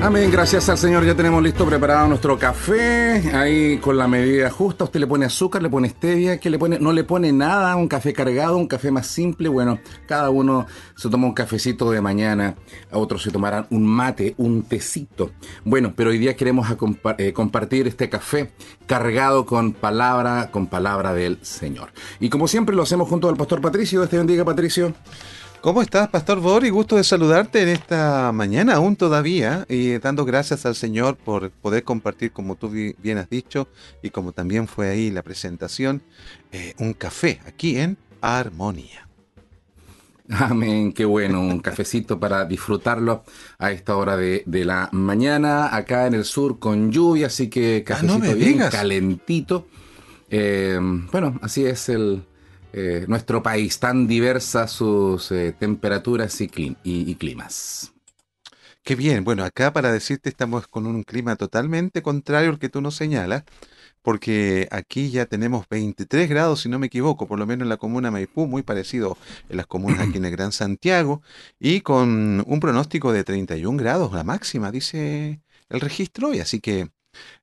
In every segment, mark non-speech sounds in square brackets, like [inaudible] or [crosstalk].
Amén, gracias al Señor ya tenemos listo preparado nuestro café, ahí con la medida justa, usted le pone azúcar, le pone stevia, que le pone, no le pone nada, un café cargado, un café más simple, bueno, cada uno se toma un cafecito de mañana, a otros se tomarán un mate, un tecito. Bueno, pero hoy día queremos eh, compartir este café cargado con palabra, con palabra del Señor. Y como siempre lo hacemos junto al pastor Patricio, este bendiga Patricio. ¿Cómo estás, Pastor Bori? Gusto de saludarte en esta mañana, aún todavía, y dando gracias al Señor por poder compartir, como tú bien has dicho, y como también fue ahí la presentación, eh, un café aquí en Armonía. Amén, qué bueno, un cafecito para disfrutarlo a esta hora de, la mañana, acá en el sur con lluvia, así que ah, cafecito bien calentito. Eh, bueno, así es el, eh, nuestro país, tan diversas sus eh, temperaturas y, climas. Qué bien, bueno, acá para decirte estamos con un clima totalmente contrario al que tú nos señalas, porque aquí ya tenemos 23 grados, si no me equivoco, por lo menos en la comuna Maipú, muy parecido en las comunas aquí en el Gran Santiago, y con un pronóstico de 31 grados, la máxima, dice el registro, y así que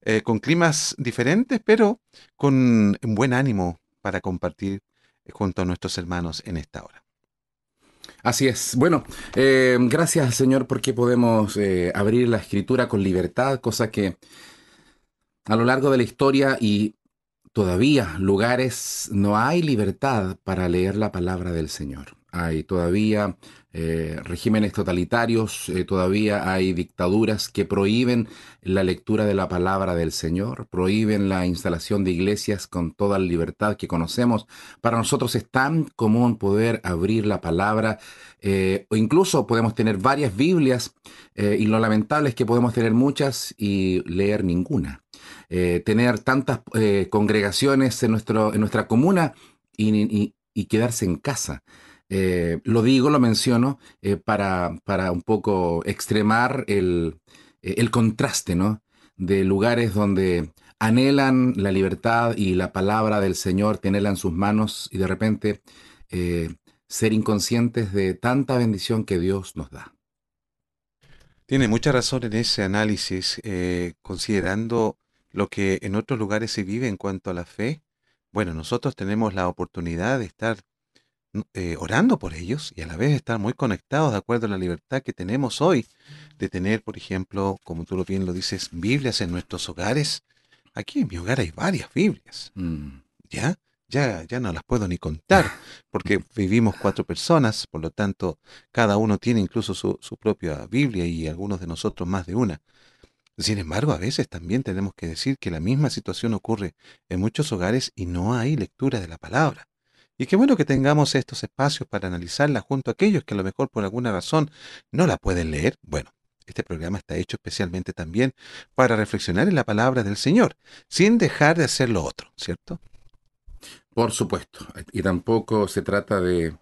eh, con climas diferentes, pero con buen ánimo para compartir junto a nuestros hermanos en esta hora. Así es. Bueno, eh, gracias Señor porque podemos eh, abrir la escritura con libertad, cosa que a lo largo de la historia y todavía lugares no hay libertad para leer la palabra del Señor. Hay todavía eh, regímenes totalitarios, eh, todavía hay dictaduras que prohíben la lectura de la palabra del Señor, prohíben la instalación de iglesias con toda la libertad que conocemos. Para nosotros es tan común poder abrir la palabra eh, o incluso podemos tener varias Biblias y lo lamentable es que podemos tener muchas y leer ninguna. tener tantas congregaciones en, nuestro, en nuestra comuna y quedarse en casa. Eh, lo digo, lo menciono, eh, para, para, un poco extremar el, eh, el, contraste, ¿no? De lugares donde anhelan la libertad y la palabra del Señor, tenerla en sus manos y de repente ser inconscientes de tanta bendición que Dios nos da. Tiene mucha razón en ese análisis, considerando lo que en otros lugares se vive en cuanto a la fe. Bueno, nosotros tenemos la oportunidad de estar eh, orando por ellos y a la vez estar muy conectados de acuerdo a la libertad que tenemos hoy de tener, por ejemplo, como tú bien lo dices, Biblias en nuestros hogares. Aquí en mi hogar hay varias Biblias. Mm. ¿Ya? Ya, ya no las puedo ni contar, porque vivimos cuatro personas, por lo tanto, cada uno tiene incluso su, su propia Biblia y algunos de nosotros más de una. Sin embargo, a veces también tenemos que decir que la misma situación ocurre en muchos hogares y no hay lectura de la palabra. Y qué bueno que tengamos estos espacios para analizarla junto a aquellos que a lo mejor por alguna razón no la pueden leer. Bueno, este programa está hecho especialmente también para reflexionar en la palabra del Señor, sin dejar de hacer lo otro, ¿cierto? Por supuesto. Y tampoco se trata de,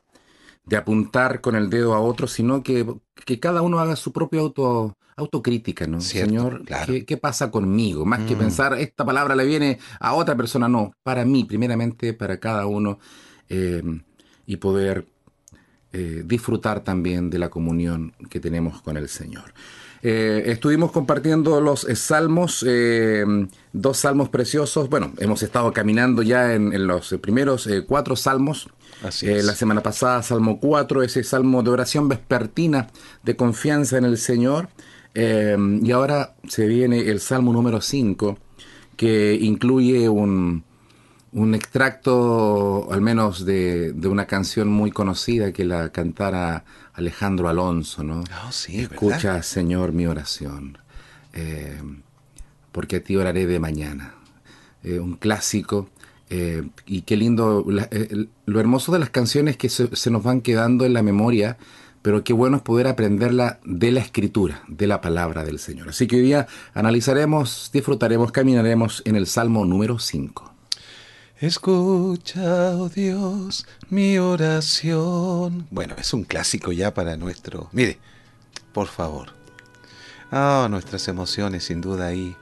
apuntar con el dedo a otro, sino que, que cada uno haga su propia auto, autocrítica, ¿no? Señor, ¿qué, pasa conmigo? Más que mm. pensar, esta palabra le viene a otra persona, no, para mí, primeramente, para cada uno. Em, y poder eh, disfrutar también de la comunión que tenemos con el Señor. Eh, estuvimos compartiendo los eh, salmos, em, dos salmos preciosos. Bueno, hemos estado caminando ya en, los primeros cuatro salmos. la semana pasada, Salmo 4, ese salmo de oración vespertina de confianza en el Señor. Em, y ahora se viene el salmo número 5, que incluye un, un extracto, al menos, de, de, una canción muy conocida que la cantara Alejandro Alonso, ¿no? Oh, sí, Escucha, Señor, mi oración, eh, porque a ti oraré de mañana. Eh, un clásico. Eh, y qué lindo, lo hermoso de las canciones que se, se, nos van quedando en la memoria, pero qué bueno es poder aprenderla de la escritura, de la palabra del Señor. Así que hoy día analizaremos, disfrutaremos, caminaremos en el Salmo número 5. Escucha, oh Dios, mi oración. Bueno, es un clásico ya para nuestro... Mire, por favor. Ah, nuestras emociones sin duda ahí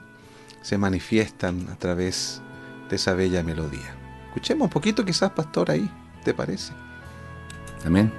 se manifiestan a través de esa bella melodía. Escuchemos un poquito quizás, pastor, ahí, ¿te parece? Amén.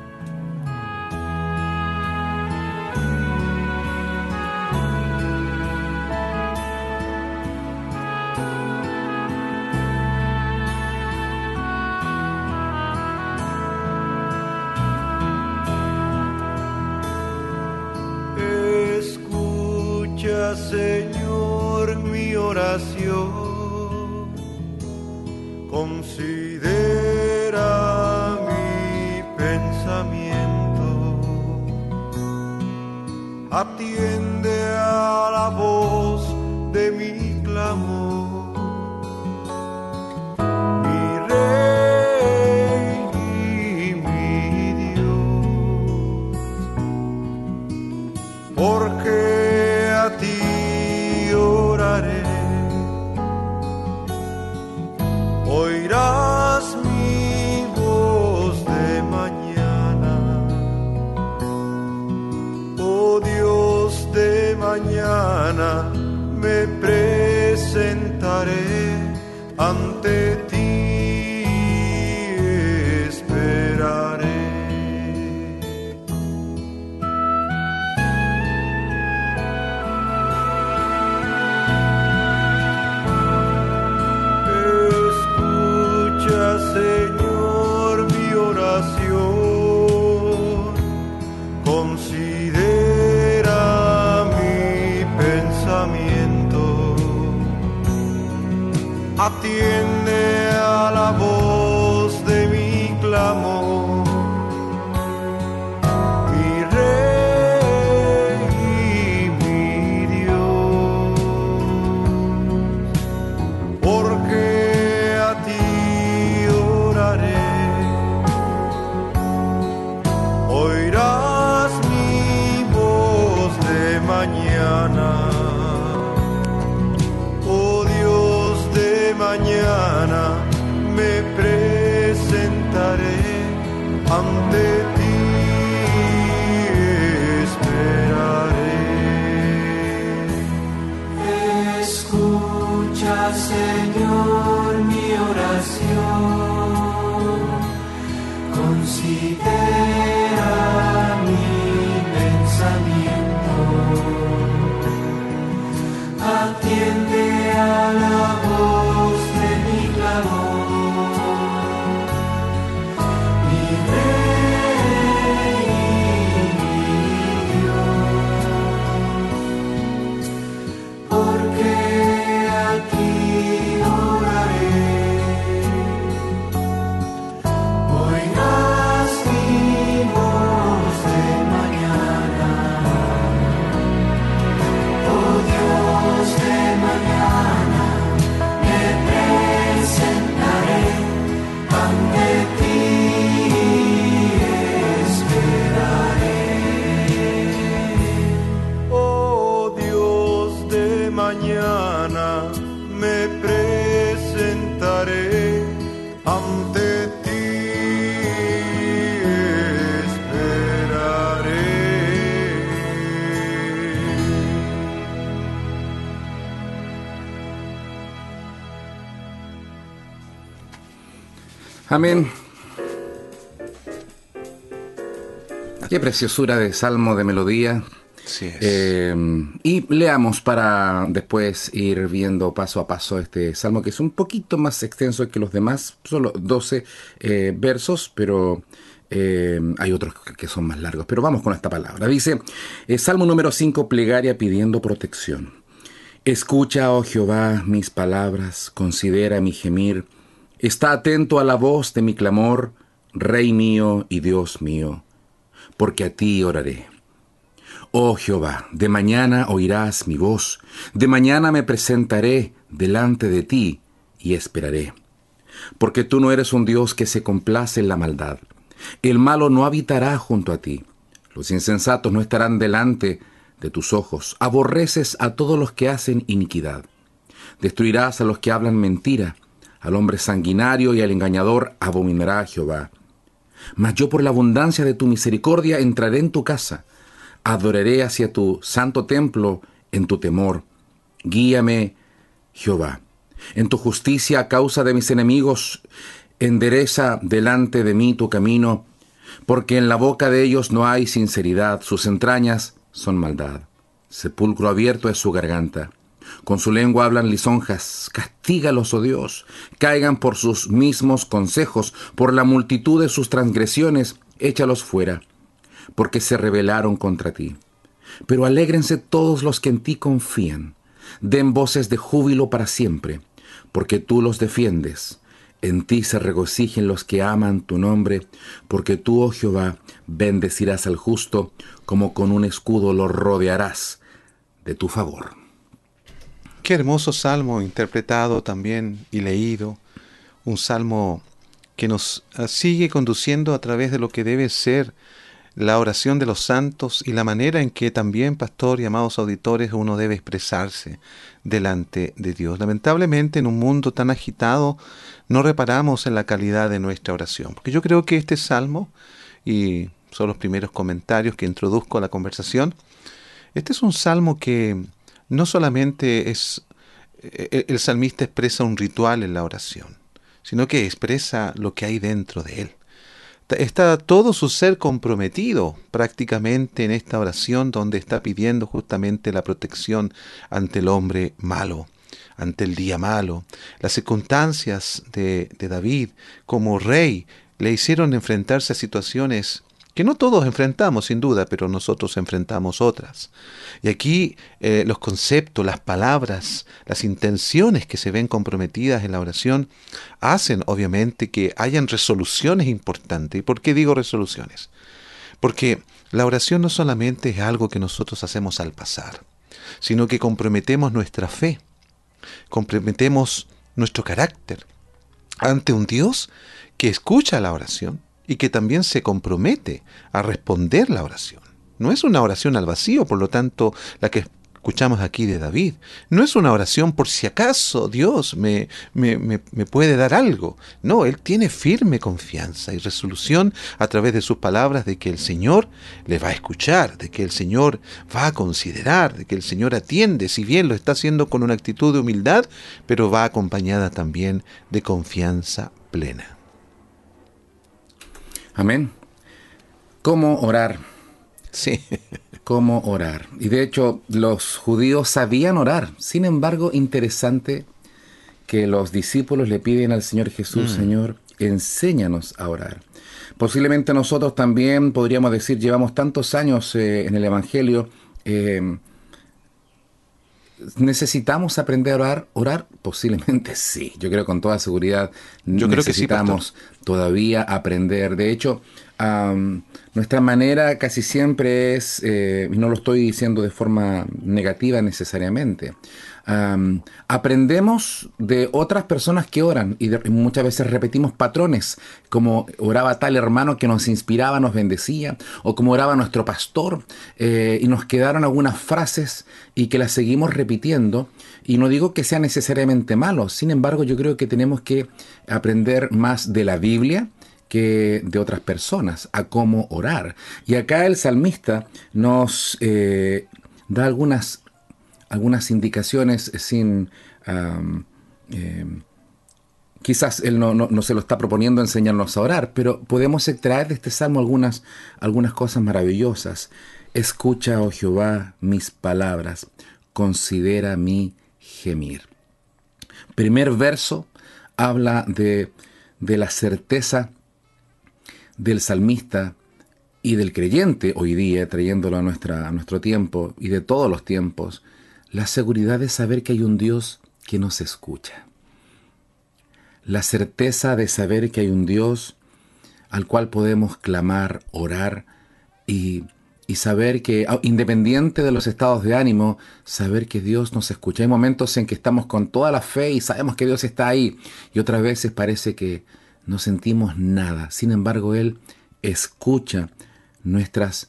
at the end Amén. Qué preciosura de salmo de melodía. Sí eh, y leamos para después ir viendo paso a paso este salmo que es un poquito más extenso que los demás, solo 12 eh, versos, pero eh, hay otros que son más largos. Pero vamos con esta palabra. Dice, Salmo número 5, plegaria pidiendo protección. Escucha, oh Jehová, mis palabras, considera mi gemir Está atento a la voz de mi clamor, Rey mío y Dios mío, porque a ti oraré. Oh Jehová, de mañana oirás mi voz, de mañana me presentaré delante de ti y esperaré. Porque tú no eres un Dios que se complace en la maldad. El malo no habitará junto a ti. Los insensatos no estarán delante de tus ojos. Aborreces a todos los que hacen iniquidad. Destruirás a los que hablan mentira Al hombre sanguinario y al engañador abominará Jehová. Mas yo por la abundancia de tu misericordia entraré en tu casa, adoraré hacia tu santo templo en tu temor. Guíame, Jehová. En tu justicia a causa de mis enemigos, endereza delante de mí tu camino, porque en la boca de ellos no hay sinceridad, sus entrañas son maldad. Sepulcro abierto es su garganta. Con su lengua hablan lisonjas. Castígalos, oh Dios. Caigan por sus mismos consejos, por la multitud de sus transgresiones, échalos fuera, porque se rebelaron contra ti. Pero alégrense todos los que en ti confían. Den voces de júbilo para siempre, porque tú los defiendes. En ti se regocijen los que aman tu nombre, porque tú, oh Jehová, bendecirás al justo, como con un escudo lo rodearás de tu favor. Qué hermoso salmo interpretado también y leído, un salmo que nos ah, sigue conduciendo a través de lo que debe ser la oración de los santos y la manera en que también, pastor y amados auditores, uno debe expresarse delante de Dios. Lamentablemente, en un mundo tan agitado, no reparamos en la calidad de nuestra oración, porque yo creo que este salmo, y son los primeros comentarios que introduzco a la conversación, este es un salmo que no solamente es, e, e, el salmista expresa un ritual en la oración, sino que expresa lo que hay dentro de él está todo su ser comprometido prácticamente en esta oración donde está pidiendo justamente la protección ante el hombre malo, ante el día malo. Las circunstancias de, de David como rey le hicieron enfrentarse a situaciones que no todos enfrentamos sin duda, pero nosotros enfrentamos otras. Y aquí eh, los conceptos, las palabras, las intenciones que se ven comprometidas en la oración hacen obviamente que hayan resoluciones importantes. ¿Y por qué digo resoluciones? Porque la oración no solamente es algo que nosotros hacemos al pasar, sino que comprometemos nuestra fe, comprometemos nuestro carácter ante un Dios que escucha la oración y que también se compromete a responder la oración. No es una oración al vacío, por lo tanto, la que escuchamos aquí de David. No es una oración por si acaso Dios me, me, me, puede dar algo. No, él tiene firme confianza y resolución a través de sus palabras de que el Señor le va a escuchar, de que el Señor va a considerar, de que el Señor atiende, si bien lo está haciendo con una actitud de humildad, pero va acompañada también de confianza plena. Amén. ¿Cómo orar? Sí. ¿Cómo orar? Y de hecho, los judíos sabían orar. Sin embargo, interesante que los discípulos le piden al Señor Jesús, mm. Señor, enséñanos a orar. Posiblemente nosotros también podríamos decir, llevamos tantos años eh, en el Evangelio, eh, ¿Necesitamos aprender a orar? ¿Orar? Posiblemente [laughs] sí. Yo creo con toda seguridad Yo necesitamos creo que sí, todavía aprender. De hecho, nuestra manera casi siempre es, eh, y no lo estoy diciendo de forma negativa necesariamente, aprendemos de otras personas que oran y, muchas veces repetimos patrones, como oraba tal hermano que nos inspiraba, nos bendecía, o como oraba nuestro pastor, eh, y nos quedaron algunas frases y que las seguimos repitiendo. Y no digo que sea necesariamente malo, sin embargo yo creo que tenemos que aprender más de la Biblia, que de otras personas, a cómo orar. Y acá el salmista nos eh, da algunas algunas indicaciones sin... Em, quizás él no, se lo está proponiendo enseñarnos a orar, pero podemos extraer de este salmo algunas, algunas cosas maravillosas. Escucha, oh Jehová, mis palabras, considera mi gemir. Primer verso habla de, de la certeza del salmista y del creyente hoy día, trayéndolo a, nuestra, a nuestro tiempo y de todos los tiempos, la seguridad de saber que hay un Dios que nos escucha. La certeza de saber que hay un Dios al cual podemos clamar, orar y, saber que, ah, independiente de los estados de ánimo, saber que Dios nos escucha. Hay momentos en que estamos con toda la fe y sabemos que Dios está ahí y otras veces parece que no sentimos nada. Sin embargo, Él escucha nuestras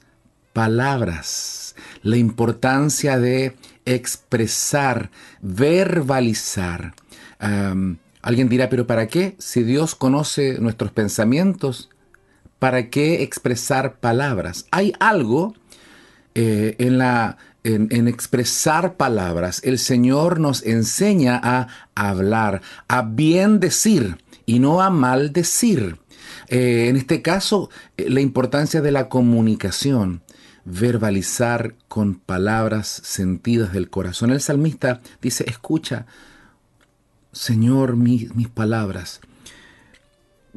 palabras. La importancia de expresar, verbalizar Alguien dirá, pero ¿para qué? Si Dios conoce nuestros pensamientos, ¿para qué expresar palabras? Hay algo eh, en, la, en, expresar palabras. El Señor nos enseña a hablar, a bien decir y no a mal decir. Eh, en este caso, eh, la importancia de la comunicación, verbalizar con palabras sentidas del corazón. El salmista dice, escucha, Señor, mis palabras.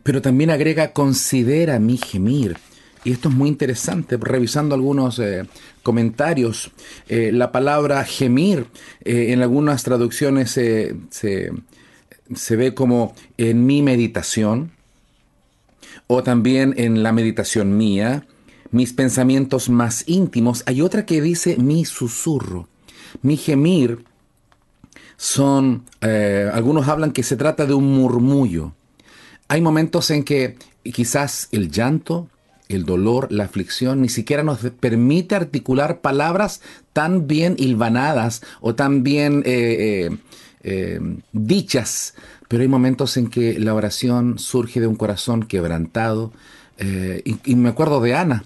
Pero también agrega, considera mi gemir. Y esto es muy interesante, revisando algunos eh, comentarios. Eh, la palabra gemir eh, en algunas traducciones se, se ve como en mi meditación, o también en la meditación mía, mis pensamientos más íntimos. Hay otra que dice mi susurro. Mi gemir son, eh, algunos hablan que se trata de un murmullo. Hay momentos en que quizás el llanto, el dolor, la aflicción, ni siquiera nos permite articular palabras tan bien hilvanadas o tan bien eh, eh, dichas, pero hay momentos en que la oración surge de un corazón quebrantado. y, me acuerdo de Ana,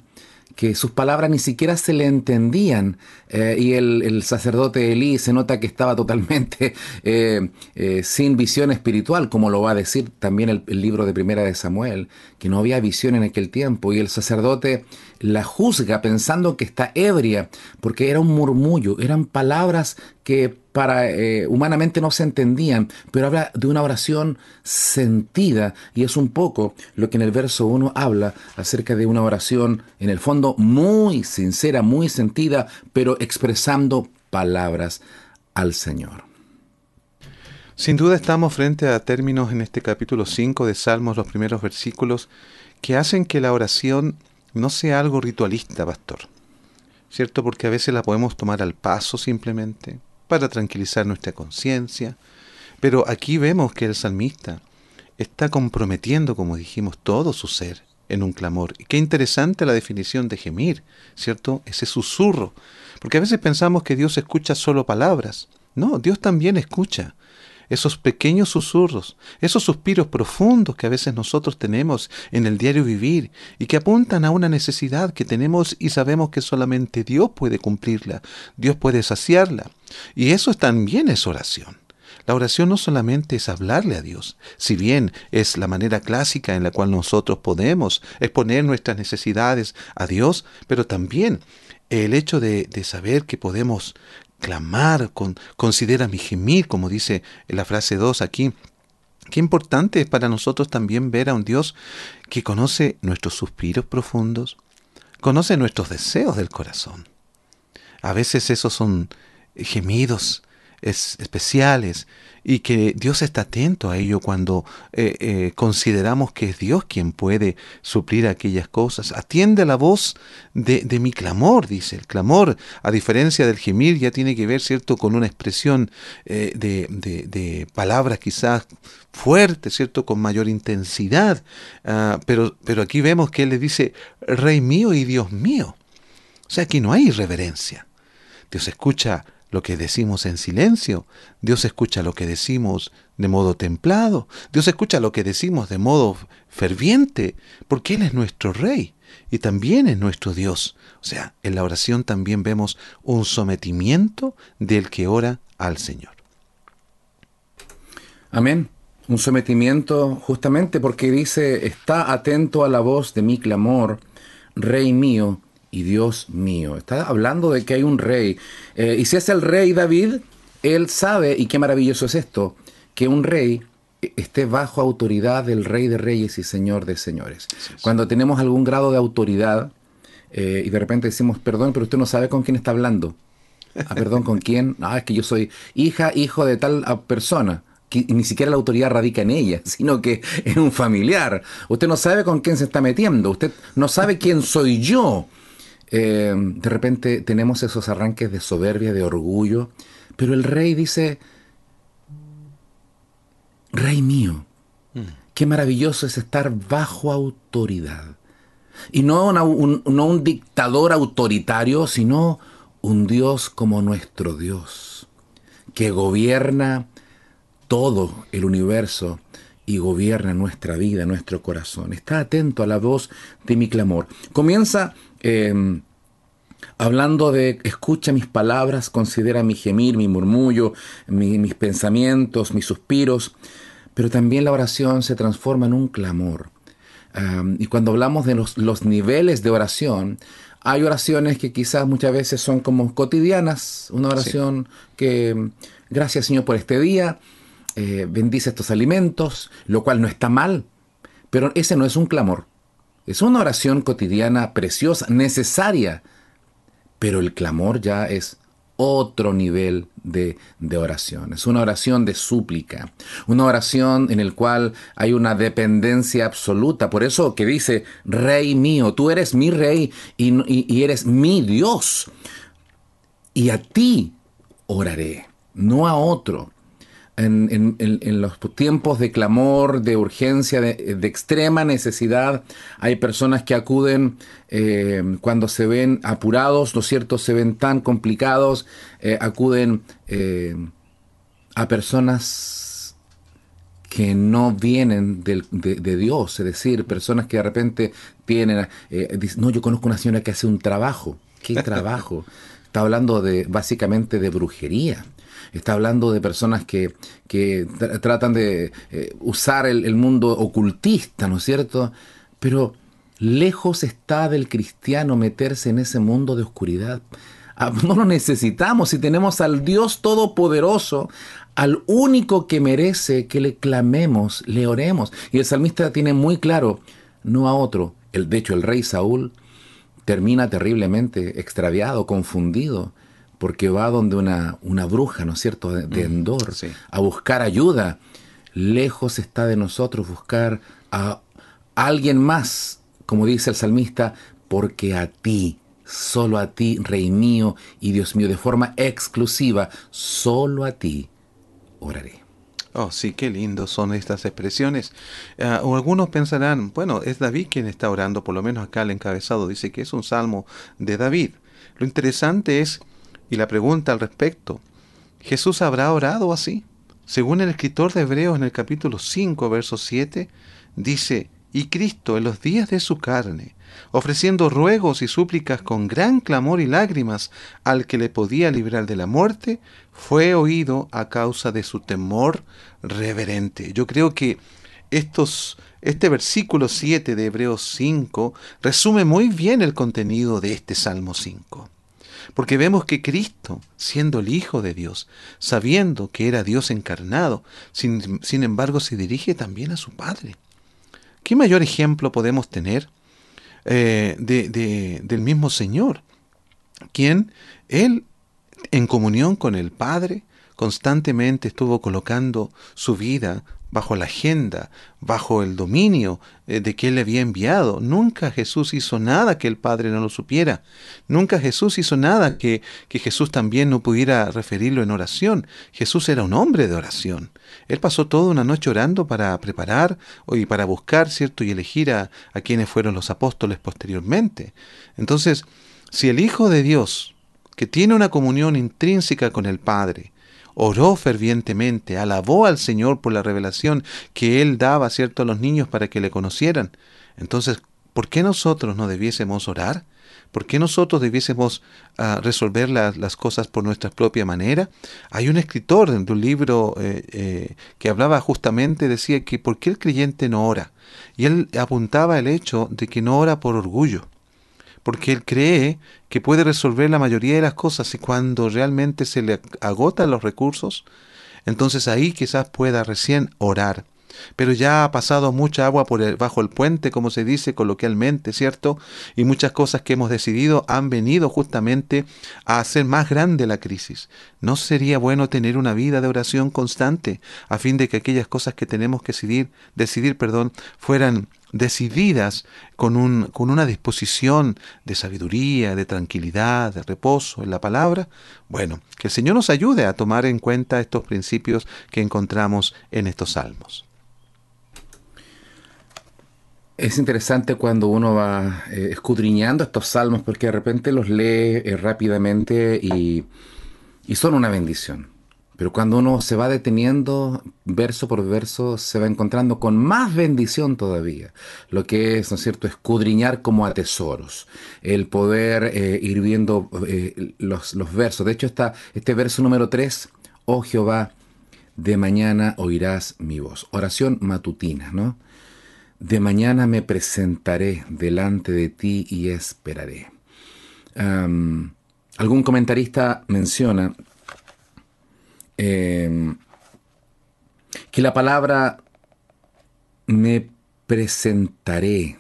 que sus palabras ni siquiera se le entendían eh, y el, sacerdote Elí se nota que estaba totalmente [laughs] eh, eh, sin visión espiritual, como lo va a decir también el, el, libro de Primera de Samuel, que no había visión en aquel tiempo y el sacerdote la juzga pensando que está ebria, porque era un murmullo, eran palabras que para eh, humanamente no se entendían, pero habla de una oración sentida y es un poco lo que en el verso 1 habla acerca de una oración en el fondo muy sincera, muy sentida, pero expresando palabras al Señor. Sin duda estamos frente a términos en este capítulo 5 de Salmos, los primeros versículos, que hacen que la oración no sea algo ritualista, pastor. ¿Cierto? Porque a veces la podemos tomar al paso simplemente, para tranquilizar nuestra conciencia. Pero aquí vemos que el salmista está comprometiendo, como dijimos, todo su ser en un clamor. Y qué interesante la definición de gemir, ¿cierto? Ese susurro. Porque a veces pensamos que Dios escucha solo palabras. No, Dios también escucha esos pequeños susurros, esos suspiros profundos que a veces nosotros tenemos en el diario vivir y que apuntan a una necesidad que tenemos y sabemos que solamente Dios puede cumplirla, Dios puede saciarla. Y eso también es oración. La oración no solamente es hablarle a Dios, si bien es la manera clásica en la cual nosotros podemos exponer nuestras necesidades a Dios, pero también el hecho de, de saber que podemos clamar, con, considera mi gemir, como dice la frase 2 aquí. Qué importante es para nosotros también ver a un Dios que conoce nuestros suspiros profundos, conoce nuestros deseos del corazón. A veces esos son gemidos especiales y que Dios está atento a ello cuando eh, eh, consideramos que es Dios quien puede suplir aquellas cosas. Atiende la voz de, mi clamor, dice. El clamor, a diferencia del gemir, ya tiene que ver, ¿cierto?, con una expresión eh, de, de, palabras quizás fuertes, ¿cierto?, con mayor intensidad. Ah, pero, pero aquí vemos que Él le dice, Rey mío y Dios mío. O sea, aquí no hay irreverencia. Dios escucha lo que decimos en silencio, Dios escucha lo que decimos de modo templado, Dios escucha lo que decimos de modo ferviente, porque Él es nuestro Rey y también es nuestro Dios. O sea, en la oración también vemos un sometimiento del que ora al Señor. Amén. Un sometimiento justamente porque dice, está atento a la voz de mi clamor, Rey mío, y Dios mío. Está hablando de que hay un rey. Eh, y si es el rey David, él sabe, y qué maravilloso es esto, que un rey esté bajo autoridad del rey de reyes y señor de señores. Cuando tenemos algún grado de autoridad eh, y de repente decimos, perdón, pero usted no sabe con quién está hablando. Ah, perdón, ¿con quién? [laughs] Ah, es que yo soy hija, hijo de tal ah, persona. Que ni siquiera la autoridad radica en ella, [laughs] sino que en un familiar. Usted no sabe con quién se está metiendo. Usted no sabe quién soy yo. Eh, de repente tenemos esos arranques de soberbia, de orgullo, pero el rey dice, Rey mío, mm. qué maravilloso es estar bajo autoridad. Y no, un, no un dictador autoritario, sino un Dios como nuestro Dios, que gobierna todo el universo y gobierna nuestra vida, nuestro corazón. Está atento a la voz de mi clamor. Comienza em, hablando de escucha mis palabras, considera mi gemir, mi murmullo, mis pensamientos, mis suspiros, pero también la oración se transforma en un clamor. y cuando hablamos de los, los niveles de oración, hay oraciones que quizás muchas veces son como cotidianas, una oración que, gracias Señor por este día, eh, bendice estos alimentos, lo cual no está mal, pero ese no es un clamor. Es una oración cotidiana preciosa, necesaria, pero el clamor ya es otro nivel de, de, oración. Es una oración de súplica, una oración en el cual hay una dependencia absoluta. Por eso que dice, Rey mío, tú eres mi rey y, y eres mi Dios. Y a ti oraré, no a otro en, los tiempos de clamor, de urgencia, de, extrema necesidad, hay personas que acuden eh, cuando se ven apurados, ¿no es cierto? Se ven tan complicados, eh, acuden eh, a personas que no vienen de, de, Dios, es decir, personas que de repente tienen, dicen, no, yo conozco una señora que hace un trabajo. ¿Qué [laughs] trabajo? Está hablando de básicamente de brujería está hablando de personas que, tratan de eh, usar el, mundo ocultista, ¿no es cierto? Pero lejos está del cristiano meterse en ese mundo de oscuridad. Ah, [laughs] no lo necesitamos si tenemos al Dios Todopoderoso, al único que merece que le clamemos, le oremos. Y el salmista tiene muy claro, no a otro. El, de hecho, el rey Saúl termina terriblemente extraviado, confundido porque va donde una, una bruja, ¿no es cierto?, de, Endor, a buscar ayuda. Lejos está de nosotros buscar a alguien más, como dice el salmista, porque a ti, solo a ti, Rey mío y Dios mío, de forma exclusiva, solo a ti oraré. Oh, sí, qué lindo son estas expresiones. Ah, o algunos pensarán, bueno, es David quien está orando, por lo menos acá el encabezado dice que es un salmo de David. Lo interesante es y la pregunta al respecto, ¿Jesús habrá orado así? Según el escritor de Hebreos en el capítulo 5, verso 7, dice, y Cristo en los días de su carne, ofreciendo ruegos y súplicas con gran clamor y lágrimas al que le podía librar de la muerte, fue oído a causa de su temor reverente. Yo creo que estos, este versículo 7 de Hebreos 5 resume muy bien el contenido de este Salmo 5. Porque vemos que Cristo, siendo el Hijo de Dios, sabiendo que era Dios encarnado, sin, embargo se dirige también a su Padre. ¿Qué mayor ejemplo podemos tener eh, de, del mismo Señor? Quien Él, en comunión con el Padre, constantemente estuvo colocando su vida bajo la agenda, bajo el dominio eh, de que Él le había enviado. Nunca Jesús hizo nada que el Padre no lo supiera. Nunca Jesús hizo nada que, que Jesús también no pudiera referirlo en oración. Jesús era un hombre de oración. Él pasó toda una noche orando para preparar y para buscar, ¿cierto? Y elegir a, a quienes fueron los apóstoles posteriormente. Entonces, si el Hijo de Dios, que tiene una comunión intrínseca con el Padre, oró fervientemente, alabó al Señor por la revelación que Él daba, ¿cierto?, a los niños para que le conocieran. Entonces, ¿por qué nosotros no debiésemos orar? ¿Por qué nosotros debiésemos ah, resolver las cosas por nuestra propia manera? Hay un escritor de un libro eh, eh, que hablaba justamente, decía que ¿por qué el creyente no ora? Y él apuntaba el hecho de que no ora por orgullo porque él cree que puede resolver la mayoría de las cosas y cuando realmente se le agotan los recursos, entonces ahí quizás pueda recién orar. Pero ya ha pasado mucha agua por bajo el puente, como se dice coloquialmente, ¿cierto? Y muchas cosas que hemos decidido han venido justamente a hacer más grande la crisis. ¿No sería bueno tener una vida de oración constante a fin de que aquellas cosas que tenemos que decidir, decidir perdón, fueran decididas con, un, con una disposición de sabiduría, de tranquilidad, de reposo en la palabra, bueno, que el Señor nos ayude a tomar en cuenta estos principios que encontramos en estos salmos. Es interesante cuando uno va eh, escudriñando estos salmos porque de repente los lee eh, rápidamente y, y son una bendición Pero cuando uno se va deteniendo verso por verso, se va encontrando con más bendición todavía. Lo que es, ¿no es cierto?, escudriñar como a tesoros. El poder eh, ir viendo los, los, versos. De hecho, está este verso número 3, oh Jehová, de mañana oirás mi voz. Oración matutina, ¿no? De mañana me presentaré delante de ti y esperaré. algún comentarista menciona Em, que la palabra me presentaré,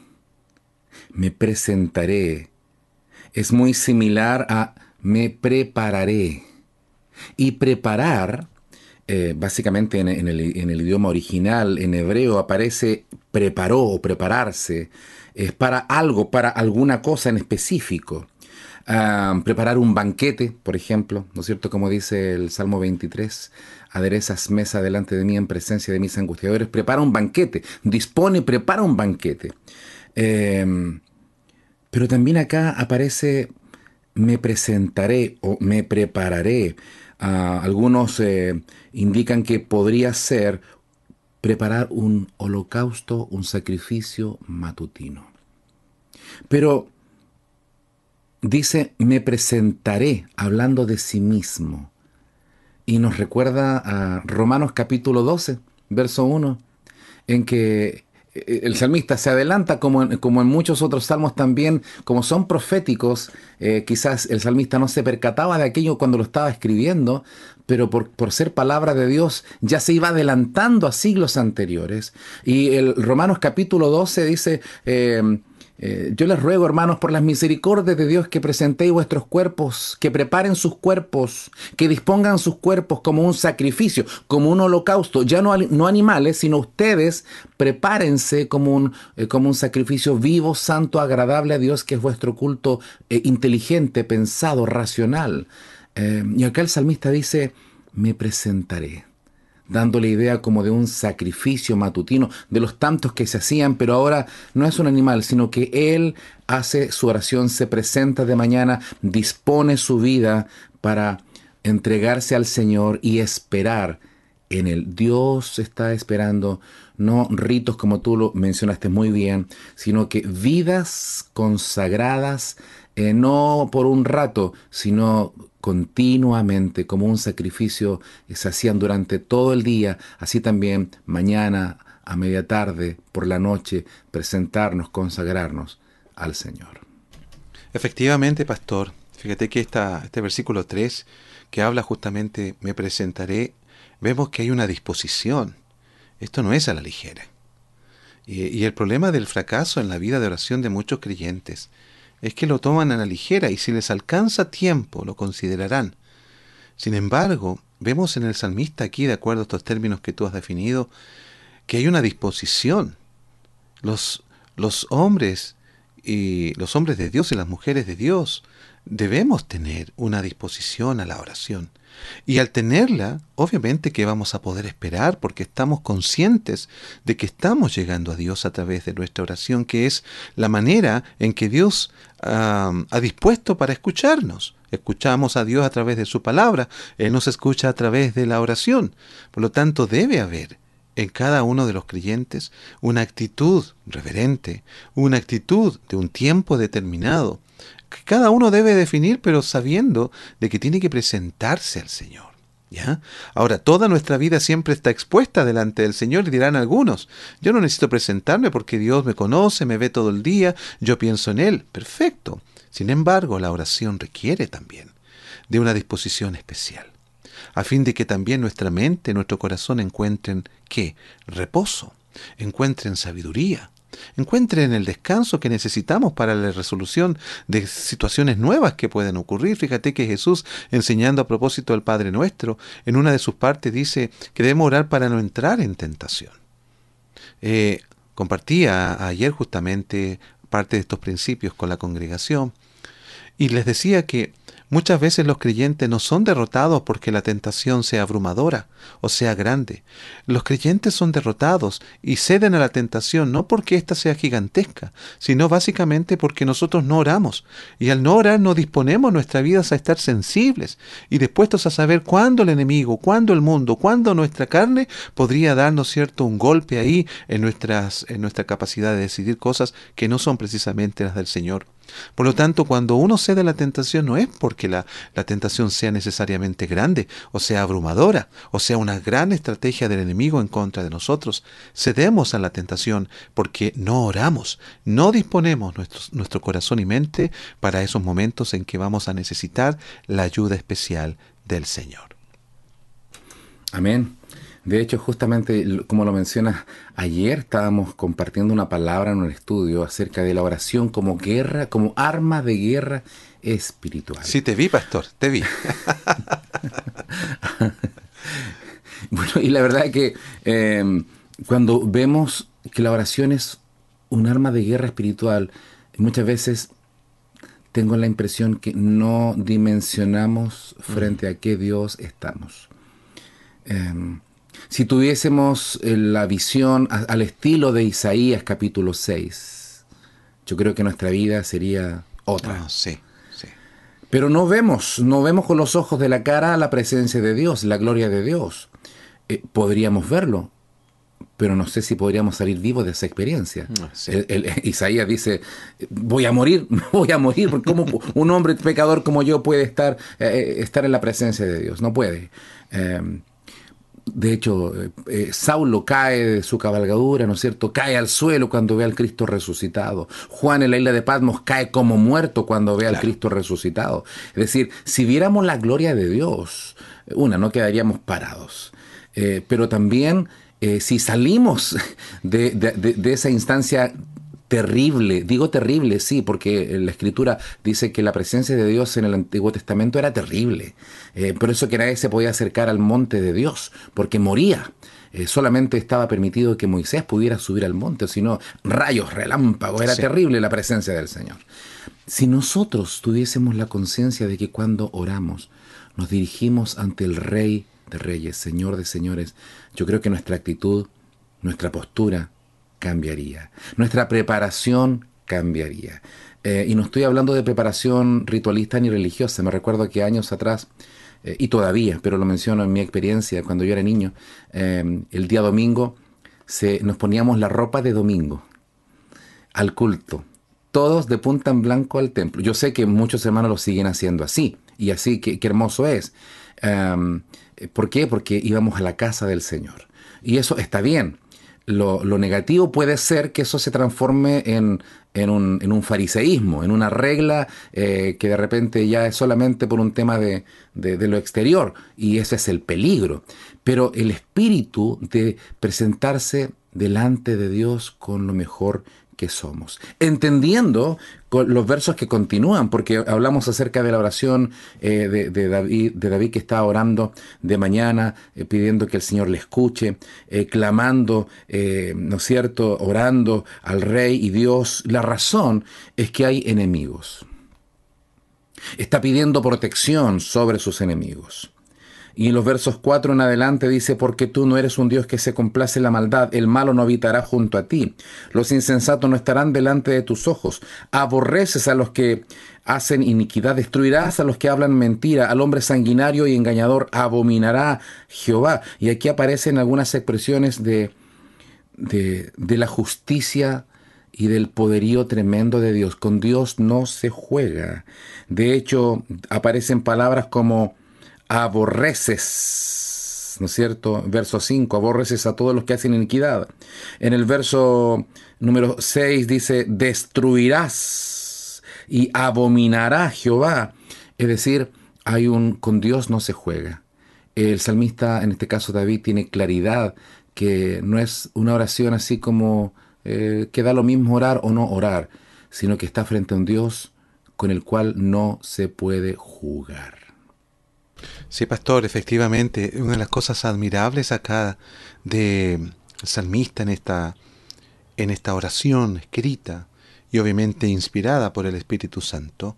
me presentaré, es muy similar a me prepararé. Y preparar, eh, básicamente en, el, en, el, idioma original, en hebreo, aparece preparó o prepararse, es para algo, para alguna cosa en específico preparar un banquete, por ejemplo, ¿no es cierto? Como dice el Salmo 23, aderezas mesa delante de mí en presencia de mis angustiadores, prepara un banquete, dispone, prepara un banquete. Em, pero también acá aparece me presentaré o me prepararé. Ah, algunos eh, indican que podría ser preparar un holocausto, un sacrificio matutino. Pero dice, me presentaré hablando de sí mismo. Y nos recuerda a Romanos capítulo 12, verso 1, en que eh, el salmista se adelanta como en, como en muchos otros salmos también, como son proféticos, eh, quizás el salmista no se percataba de aquello cuando lo estaba escribiendo, pero por, ser palabra de Dios ya se iba adelantando a siglos anteriores. Y el Romanos capítulo 12 dice, eh, eh, yo les ruego, hermanos, por las misericordias de Dios, que presentéis vuestros cuerpos, que preparen sus cuerpos, que dispongan sus cuerpos como un sacrificio, como un holocausto, ya no, no animales, sino ustedes prepárense como un, eh, como un sacrificio vivo, santo, agradable a Dios, que es vuestro culto inteligente, pensado, racional. Y acá el salmista dice, me presentaré dando la idea como de un sacrificio matutino, de los tantos que se hacían, pero ahora no es un animal, sino que Él hace su oración, se presenta de mañana, dispone su vida para entregarse al Señor y esperar en Él. Dios está esperando no ritos como tú lo mencionaste muy bien, sino que vidas consagradas, eh, no por un rato, sino continuamente como un sacrificio que se hacían durante todo el día, así también mañana, a media tarde, por la noche, presentarnos, consagrarnos al Señor. Efectivamente, pastor, fíjate que esta, este versículo 3, que habla justamente, me presentaré, vemos que hay una disposición. Esto no es a la ligera. Y, el problema del fracaso en la vida de oración de muchos creyentes es que lo toman a la ligera y si les alcanza tiempo lo considerarán. Sin embargo, vemos en el salmista aquí, de acuerdo a estos términos que tú has definido, que hay una disposición. Los, los hombres y los hombres de Dios y las mujeres de Dios debemos tener una disposición a la oración. Y al tenerla, obviamente que vamos a poder esperar porque estamos conscientes de que estamos llegando a Dios a través de nuestra oración, que es la manera en que Dios ha dispuesto para escucharnos. Escuchamos a Dios a través de su palabra, Él nos escucha a través de la oración. Por lo tanto, debe haber en cada uno de los creyentes una actitud reverente, una actitud de un tiempo determinado, que cada uno debe definir, pero sabiendo de que tiene que presentarse al Señor. ¿Ya? Ahora, toda nuestra vida siempre está expuesta delante del Señor y dirán algunos, yo no necesito presentarme porque Dios me conoce, me ve todo el día, yo pienso en Él. Perfecto. Sin embargo, la oración requiere también de una disposición especial, a fin de que también nuestra mente, nuestro corazón encuentren qué? Reposo, encuentren sabiduría, encuentren el descanso que necesitamos para la resolución de situaciones nuevas que pueden ocurrir. Fíjate que Jesús, enseñando a propósito del Padre Nuestro, en una de sus partes dice que debemos orar para no entrar en tentación. Eh, compartía ayer justamente parte de estos principios con la congregación y les decía que Muchas veces los creyentes no son derrotados porque la tentación sea abrumadora o sea grande. Los creyentes son derrotados y ceden a la tentación no porque ésta sea gigantesca, sino básicamente porque nosotros no oramos. Y al no orar no disponemos nuestras vidas a estar sensibles y dispuestos a saber cuándo el enemigo, cuándo el mundo, cuándo nuestra carne podría darnos cierto un golpe ahí en, en nuestra capacidad de decidir cosas que no son precisamente las del Señor. Por lo tanto, cuando uno cede a la tentación no es porque la, la, tentación sea necesariamente grande, o sea abrumadora, o sea una gran estrategia del enemigo en contra de nosotros. Cedemos a la tentación porque no oramos, no disponemos nuestro, nuestro corazón y mente para esos momentos en que vamos a necesitar la ayuda especial del Señor. Amén. De hecho, justamente como lo mencionas, ayer estábamos compartiendo una palabra en un estudio acerca de la oración como guerra, como arma de guerra espiritual. Sí, te vi, pastor, te vi. [laughs] bueno, y la verdad es que em, cuando vemos que la oración es un arma de guerra espiritual, muchas veces tengo la impresión que no dimensionamos frente a qué Dios estamos. Em, si tuviésemos eh, la visión al estilo de Isaías capítulo 6, yo creo que nuestra vida sería otra. Ah, sí, sí. Pero no vemos, no vemos con los ojos de la cara la presencia de Dios, la gloria de Dios. Eh, podríamos verlo, pero no sé si podríamos salir vivos de esa experiencia. Ah, [laughs] Isaías dice, voy a morir, [laughs] voy a morir, porque como un hombre pecador como yo puede estar, eh, estar en la presencia de Dios? No puede. De hecho, eh, eh, Saulo cae de su cabalgadura, ¿no es cierto? Cae al suelo cuando ve al Cristo resucitado. Juan en la isla de Patmos cae como muerto cuando ve al Cristo resucitado. Es decir, si viéramos la gloria de Dios, una, no quedaríamos parados. Eh, pero también, si salimos [laughs] de, de esa instancia terrible. Digo terrible, sí, porque la escritura dice que la presencia de Dios en el Antiguo Testamento era terrible. Eh, por eso que nadie se podía acercar al monte de Dios, porque moría. Eh, solamente estaba permitido que Moisés pudiera subir al monte, sino rayos, relámpagos, era terrible la presencia del Señor. Si nosotros tuviésemos la conciencia de que cuando oramos nos dirigimos ante el Rey de Reyes, Señor de Señores, yo creo que nuestra actitud, nuestra postura, cambiaría. Nuestra preparación cambiaría. Eh, y no estoy hablando de preparación ritualista ni religiosa. Me recuerdo que años atrás, eh, y todavía, pero lo menciono en mi experiencia cuando yo era niño, eh, el día domingo se, nos poníamos la ropa de domingo al culto. Todos de punta en blanco al templo. Yo sé que muchos hermanos lo siguen haciendo así, y así, qué hermoso es. ¿Por qué? Porque íbamos a la casa del Señor. Y eso está bien. Lo, negativo puede ser que eso se transforme en, un, fariseísmo, en una regla eh, que de repente ya es solamente por un tema de, de, lo exterior, y ese es el peligro. Pero el espíritu de presentarse delante de Dios con lo mejor que somos. Entendiendo los versos que continúan, porque hablamos acerca de la oración eh, de, David, de David que está orando de mañana, eh, pidiendo que el Señor le escuche, eh, clamando, ¿no es cierto?, orando al Rey y Dios. La razón es que hay enemigos. Está pidiendo protección sobre sus enemigos. Y en los versos 4 en adelante dice, porque tú no eres un Dios que se complace en la maldad, el malo no habitará junto a ti, los insensatos no estarán delante de tus ojos, aborreces a los que hacen iniquidad, destruirás a los que hablan mentira, al hombre sanguinario y engañador abominará Jehová. Y aquí aparecen algunas expresiones de, de, de la justicia y del poderío tremendo de Dios. Con Dios no se juega. De hecho, aparecen palabras como aborreces, ¿no es cierto? Verso 5, aborreces a todos los que hacen iniquidad. En el verso número 6 dice, destruirás y abominará Jehová. Es decir, hay un, con Dios no se juega. El salmista, en este caso David, tiene claridad que no es una oración así como eh, que da lo mismo orar o no orar, sino que está frente a un Dios con el cual no se puede jugar. Sí, pastor, efectivamente, una de las cosas admirables acá de salmista en esta, en esta oración escrita y obviamente inspirada por el Espíritu Santo,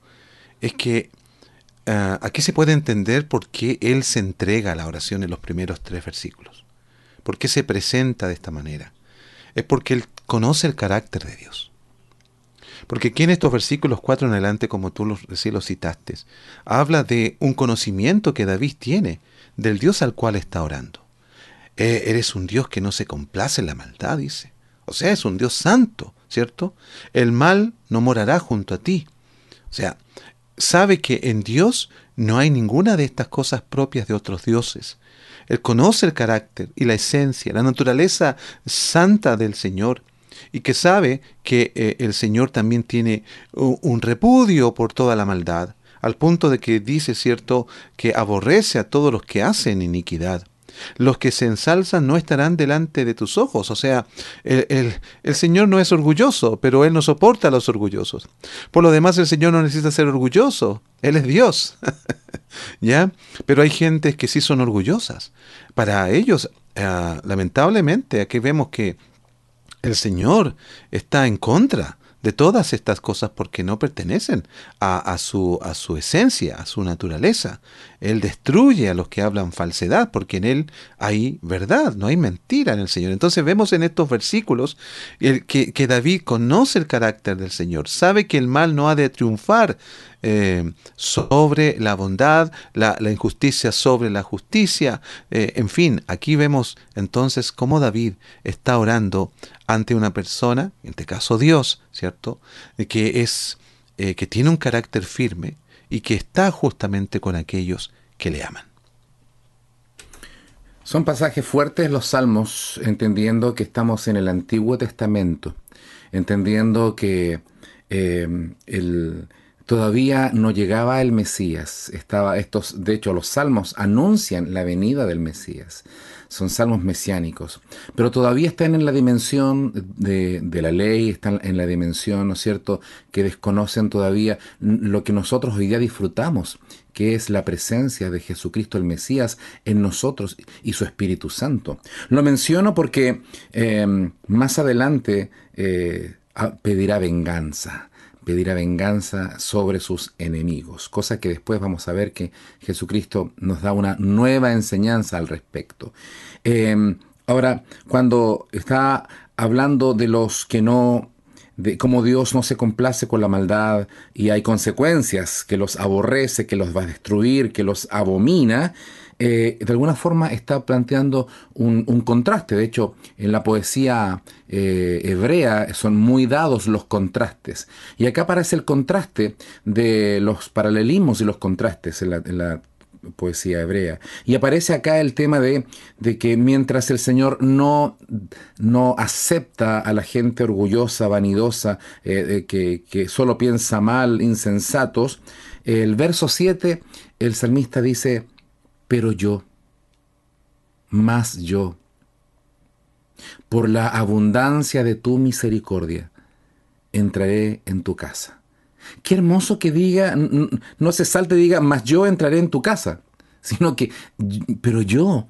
es que ah, aquí se puede entender por qué él se entrega a la oración en los primeros tres versículos. ¿Por qué se presenta de esta manera? Es porque él conoce el carácter de Dios. Porque aquí en estos versículos 4 en adelante, como tú los, los citaste, habla de un conocimiento que David tiene del Dios al cual está orando. E, eres un Dios que no se complace en la maldad, dice. O sea, es un Dios santo, ¿cierto? El mal no morará junto a ti. O sea, sabe que en Dios no hay ninguna de estas cosas propias de otros dioses. Él conoce el carácter y la esencia, la naturaleza santa del Señor y que sabe que eh, el Señor también tiene un repudio por toda la maldad, al punto de que dice, cierto, que aborrece a todos los que hacen iniquidad. Los que se ensalzan no estarán delante de tus ojos. O sea, el, el, Señor no es orgulloso, pero Él no soporta a los orgullosos. Por lo demás, el Señor no necesita ser orgulloso. Él es Dios. [laughs] ¿Ya? Pero hay gentes que sí son orgullosas. Para ellos, ah, lamentablemente, aquí vemos que el Señor está en contra de todas estas cosas porque no pertenecen a, su, a su esencia, a su naturaleza. Él destruye a los que hablan falsedad porque en Él hay verdad, no hay mentira en el Señor. Entonces vemos en estos versículos que, que David conoce el carácter del Señor, sabe que el mal no ha de triunfar eh, sobre la bondad, la, injusticia sobre la justicia. Eh, en fin, aquí vemos entonces cómo David está orando ante una persona, en este caso Dios, ¿cierto? Que es eh, que tiene un carácter firme y que está justamente con aquellos que le aman. Son pasajes fuertes los salmos, entendiendo que estamos en el Antiguo Testamento, entendiendo que el, Todavía no llegaba el Mesías. Estaba estos, de hecho, los salmos anuncian la venida del Mesías. Son salmos mesiánicos. Pero todavía están en la dimensión de, la ley, están en la dimensión, ¿no es cierto?, que desconocen todavía lo que nosotros hoy día disfrutamos, que es la presencia de Jesucristo el Mesías en nosotros y su Espíritu Santo. Lo menciono porque eh, más adelante eh, pedirá venganza pedirá venganza sobre sus enemigos, cosa que después vamos a ver que Jesucristo nos da una nueva enseñanza al respecto. Em, ahora, cuando está hablando de los que no de cómo Dios no se complace con la maldad y hay consecuencias, que los aborrece, que los va a destruir, que los abomina, eh, de alguna forma está planteando un, contraste. De hecho, en la poesía eh, hebrea son muy dados los contrastes. Y acá aparece el contraste de los paralelismos y los contrastes en la, poesía hebrea. Y aparece acá el tema de, que mientras el Señor no, no acepta a la gente orgullosa, vanidosa, eh, que, que, solo piensa mal, insensatos, el verso 7, el salmista dice, pero yo, más yo, por la abundancia de tu misericordia, entraré en tu casa. Qué hermoso que diga, no se salte diga, más yo entraré en tu casa, sino que, pero yo,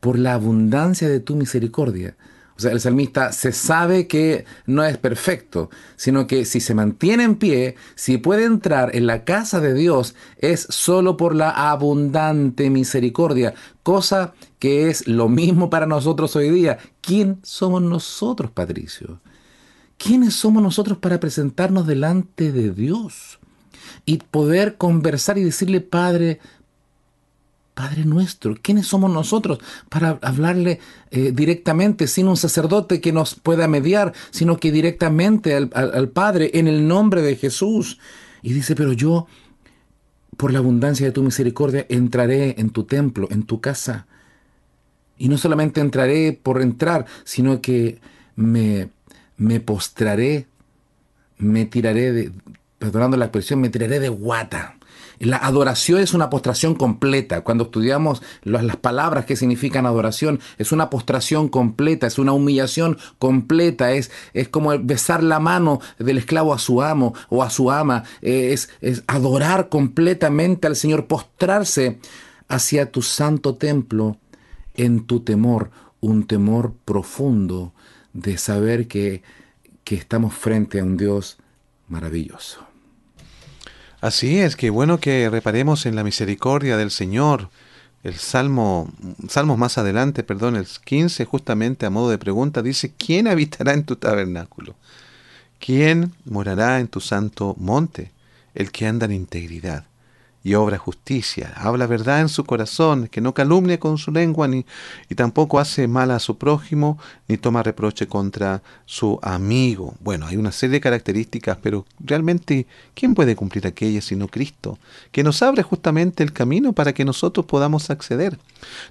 por la abundancia de tu misericordia, o sea, el salmista se sabe que no es perfecto, sino que si se mantiene en pie, si puede entrar en la casa de Dios, es solo por la abundante misericordia, cosa que es lo mismo para nosotros hoy día. ¿Quién somos nosotros, Patricio? ¿Quiénes somos nosotros para presentarnos delante de Dios? Y poder conversar y decirle, Padre, Padre nuestro, ¿quiénes somos nosotros para hablarle eh, directamente, sin un sacerdote que nos pueda mediar, sino que directamente al, Padre en el nombre de Jesús? Y dice, pero yo, por la abundancia de tu misericordia, entraré en tu templo, en tu casa. Y no solamente entraré por entrar, sino que me, me postraré, me tiraré de, perdonando la expresión, me tiraré de guata la adoración es una postración completa. Cuando estudiamos las, palabras que significan adoración, es una postración completa, es una humillación completa, es, es como besar la mano del esclavo a su amo o a su ama, eh, es, es adorar completamente al Señor, postrarse hacia tu santo templo en tu temor, un temor profundo de saber que, que estamos frente a un Dios maravilloso. Así es, que bueno que reparemos en la misericordia del Señor. El Salmo, Salmos más adelante, perdón, el 15, justamente a modo de pregunta, dice, ¿quién habitará en tu tabernáculo? ¿Quién morará en tu santo monte? El que anda en integridad y obra justicia, habla verdad en su corazón, que no calumnia con su lengua, ni, y tampoco hace mal a su prójimo, ni toma reproche contra su amigo. Bueno, hay una serie de características, pero realmente, ¿quién puede cumplir aquellas sino Cristo? Que nos abre justamente el camino para que nosotros podamos acceder.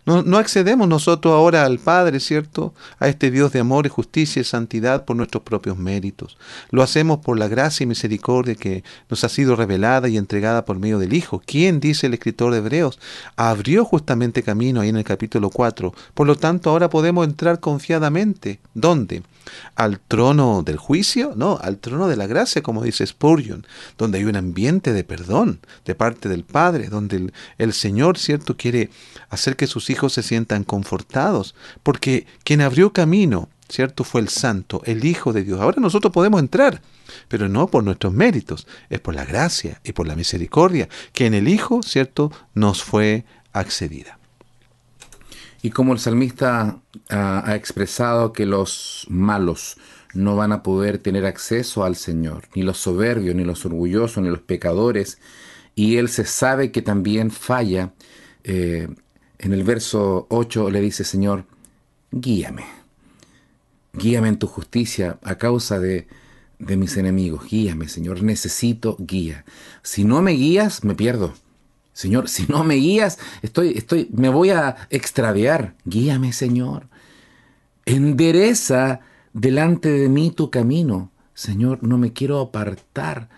No, no accedemos nosotros ahora al Padre, ¿cierto? A este Dios de amor y justicia y santidad por nuestros propios méritos. Lo hacemos por la gracia y misericordia que nos ha sido revelada y entregada por medio del Hijo, ¿Quién, dice el escritor de Hebreos, abrió justamente camino ahí en el capítulo 4. Por lo tanto, ahora podemos entrar confiadamente. ¿Dónde? ¿Al trono del juicio? No, al trono de la gracia, como dice Spurgeon, donde hay un ambiente de perdón de parte del Padre, donde el, el Señor, ¿cierto?, quiere hacer que sus hijos se sientan confortados, porque quien abrió camino, ¿cierto?, fue el Santo, el Hijo de Dios. Ahora nosotros podemos entrar pero no por nuestros méritos, es por la gracia y por la misericordia que en el Hijo, ¿cierto?, nos fue accedida. Y como el salmista ha, expresado que los malos no van a poder tener acceso al Señor, ni los soberbios, ni los orgullosos, ni los pecadores, y él se sabe que también falla, eh, en el verso 8 le dice, Señor, guíame, guíame en tu justicia a causa de, de mis enemigos. Guíame, Señor, necesito guía. Si no me guías, me pierdo. Señor, si no me guías, estoy, estoy, me voy a extraviar. Guíame, Señor. Endereza delante de mí tu camino. Señor, no me quiero apartar,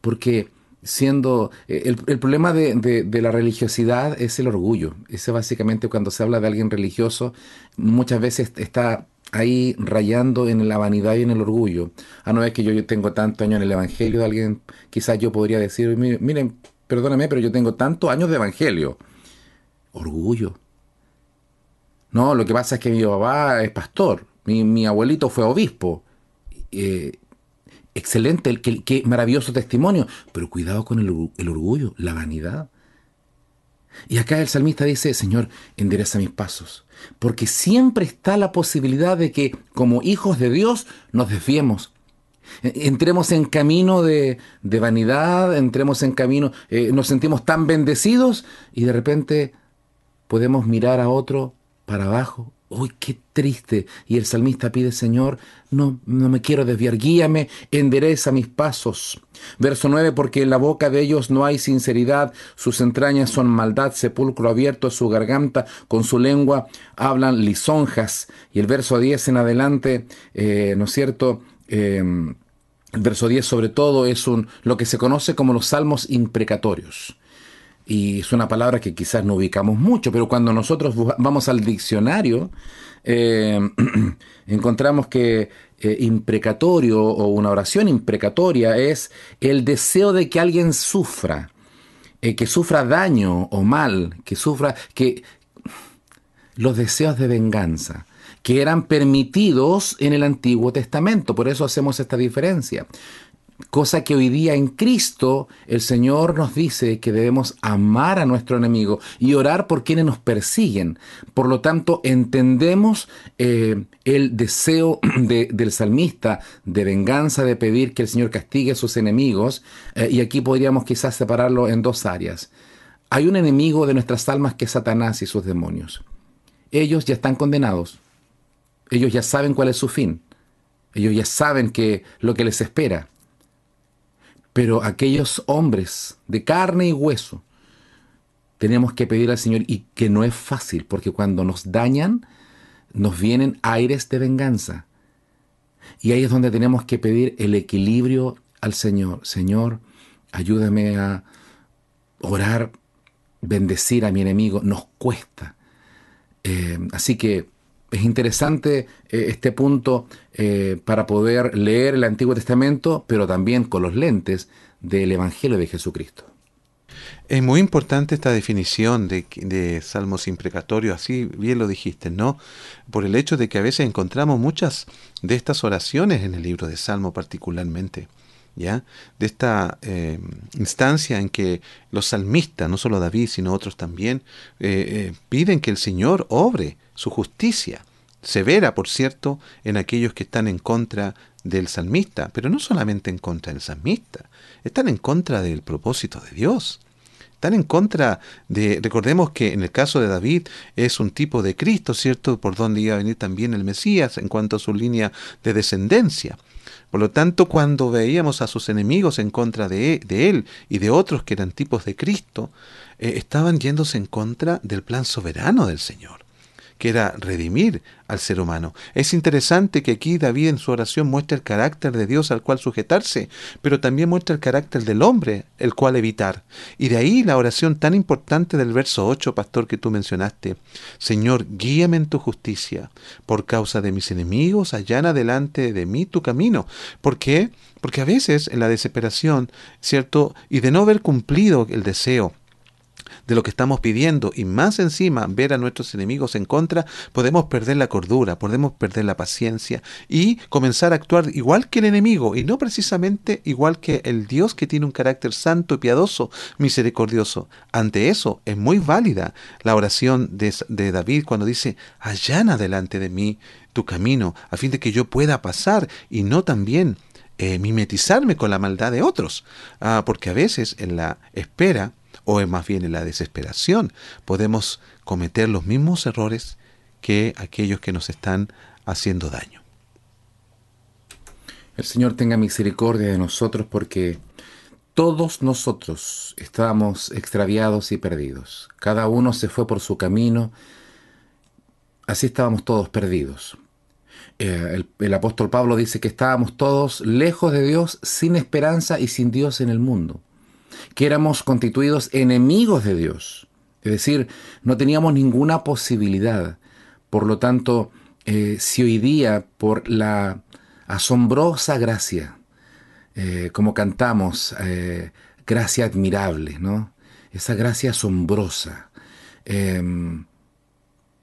porque siendo eh, el, problema de, de, la religiosidad es el orgullo. Ese básicamente cuando se habla de alguien religioso, muchas veces está ahí rayando en la vanidad y en el orgullo. A no es que yo, tengo tantos años en el Evangelio alguien, quizás yo podría decir, miren, perdóname, pero yo tengo tantos años de Evangelio. Orgullo. No, lo que pasa es que mi papá es pastor, mi, abuelito fue obispo. Eh, excelente, el, qué, maravilloso testimonio, pero cuidado con el orgullo, la vanidad. Y acá el salmista dice, Señor, endereza mis pasos, porque siempre está la posibilidad de que como hijos de Dios nos desviemos. E, entremos en camino de, vanidad, entremos en camino, eh, nos sentimos tan bendecidos y de repente podemos mirar a otro para abajo ¡Uy, qué triste! Y el salmista pide, Señor, no, no me quiero desviar, guíame, endereza mis pasos. Verso 9, porque en la boca de ellos no hay sinceridad, sus entrañas son maldad, sepulcro abierto su garganta, con su lengua hablan lisonjas. Y el verso 10 en adelante, eh, ¿no es cierto? Em, el verso 10 sobre todo es un, lo que se conoce como los salmos imprecatorios y es una palabra que quizás no ubicamos mucho, pero cuando nosotros vamos al diccionario, eh, [clears throat] encontramos que eh, imprecatorio o una oración imprecatoria es el deseo de que alguien sufra, eh, que sufra daño o mal, que sufra, que los deseos de venganza que eran permitidos en el Antiguo Testamento. Por eso hacemos esta diferencia. Cosa que hoy día en Cristo el Señor nos dice que debemos amar a nuestro enemigo y orar por quienes nos persiguen. Por lo tanto, entendemos eh, el deseo [clears throat] del salmista de venganza, de pedir que el Señor castigue a sus enemigos. Eh, y aquí podríamos quizás separarlo en dos áreas. Hay un enemigo de nuestras almas que es Satanás y sus demonios. Ellos ya están condenados. Ellos ya saben cuál es su fin. Ellos ya saben que lo que les espera. Pero aquellos hombres de carne y hueso, tenemos que pedir al Señor y que no es fácil, porque cuando nos dañan, nos vienen aires de venganza. Y ahí es donde tenemos que pedir el equilibrio al Señor. Señor, ayúdame a orar, bendecir a mi enemigo. Nos cuesta. Eh, así que es interesante eh, este punto eh, para poder leer el Antiguo Testamento, pero también con los lentes del Evangelio de Jesucristo. Es muy importante esta definición de, de, salmos imprecatorios, así bien lo dijiste, ¿no? Por el hecho de que a veces encontramos muchas de estas oraciones en el libro de Salmo particularmente. De esta eh, instancia en que los salmistas, no solo David, sino otros también, eh, eh, piden que el Señor obre su justicia, severa, por cierto, en aquellos que están en contra del salmista, pero no solamente en contra del salmista, están en contra del propósito de Dios. Están en contra de, recordemos que en el caso de David es un tipo de Cristo, ¿cierto? Por donde iba a venir también el Mesías en cuanto a su línea de descendencia. Por lo tanto, cuando veíamos a sus enemigos en contra de, él y de otros que eran tipos de Cristo, eh, estaban yéndose en contra del plan soberano del Señor que era redimir al ser humano. Es interesante que aquí David en su oración muestra el carácter de Dios al cual sujetarse, pero también muestra el carácter del hombre, el cual evitar. Y de ahí la oración tan importante del verso 8, pastor, que tú mencionaste. Señor, guíame en tu justicia. Por causa de mis enemigos, allana delante de mí tu camino. ¿Por qué? Porque a veces en la desesperación, ¿cierto? Y de no haber cumplido el deseo, de lo que estamos pidiendo y más encima ver a nuestros enemigos en contra, podemos perder la cordura, podemos perder la paciencia y comenzar a actuar igual que el enemigo y no precisamente igual que el Dios que tiene un carácter santo y piadoso, misericordioso. Ante eso es muy válida la oración de, David cuando dice, allana delante de mí tu camino, a fin de que yo pueda pasar y no también eh, mimetizarme con la maldad de otros. Ah, porque a veces en la espera o más bien en la desesperación, podemos cometer los mismos errores que aquellos que nos están haciendo daño. El Señor tenga misericordia de nosotros porque todos nosotros estábamos extraviados y perdidos. Cada uno se fue por su camino. Así estábamos todos perdidos. Eh, el, apóstol Pablo dice que estábamos todos lejos de Dios, sin esperanza y sin Dios en el mundo que éramos constituidos enemigos de Dios. Es decir, no teníamos ninguna posibilidad. Por lo tanto, eh, si hoy día, por la asombrosa gracia, eh, como cantamos, eh, gracia admirable, ¿no? Esa gracia asombrosa. Em,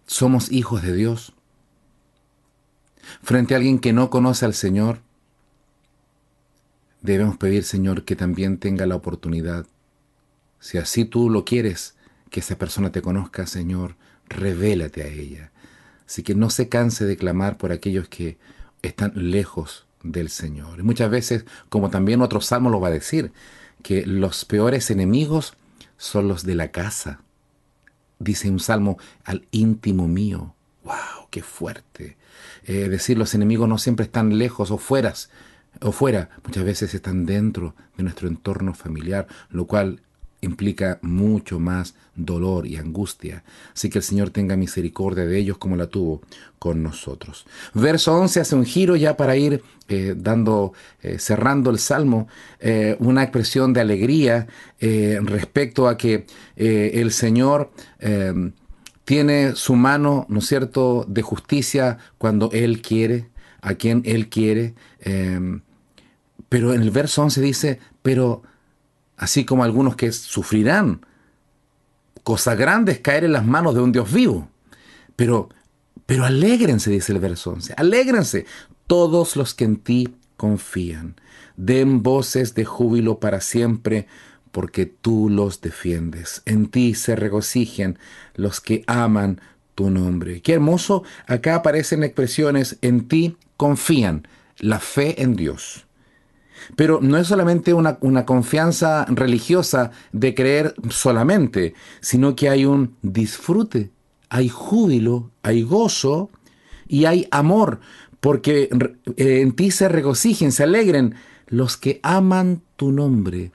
somos hijos de Dios. Frente a alguien que no conoce al Señor, debemos pedir, Señor, que también tenga la oportunidad, si así tú lo quieres, que esa persona te conozca, Señor, revélate a ella. Así que no se canse de clamar por aquellos que están lejos del Señor. Y muchas veces, como también otro salmo lo va a decir, que los peores enemigos son los de la casa. Dice un salmo al íntimo mío. ¡Wow! ¡Qué fuerte! Es decir, los enemigos no siempre están lejos o fueras, o fuera, muchas veces están dentro de nuestro entorno familiar, lo cual implica mucho más dolor y angustia. Así que el Señor tenga misericordia de ellos como la tuvo con nosotros. Verso 11 hace un giro ya para ir eh, dando, eh, cerrando el salmo, eh, una expresión de alegría respecto a que el Señor tiene su mano, ¿no es cierto?, de justicia cuando Él quiere, a quien Él quiere. pero en el verso 11 dice, pero así como algunos que sufrirán cosas grandes caer en las manos de un Dios vivo. Pero, pero alégrense, dice el verso 11, alégrense todos los que en ti confían. Den voces de júbilo para siempre, porque tú los defiendes. En ti se regocijen los que aman tu nombre. Qué hermoso, acá aparecen expresiones, en ti confían, la fe en Dios. Pero no es solamente una, confianza religiosa de creer solamente, sino que hay un disfrute, hay júbilo, hay gozo y hay amor, porque eh, en ti se regocijen, se alegren los que aman tu nombre.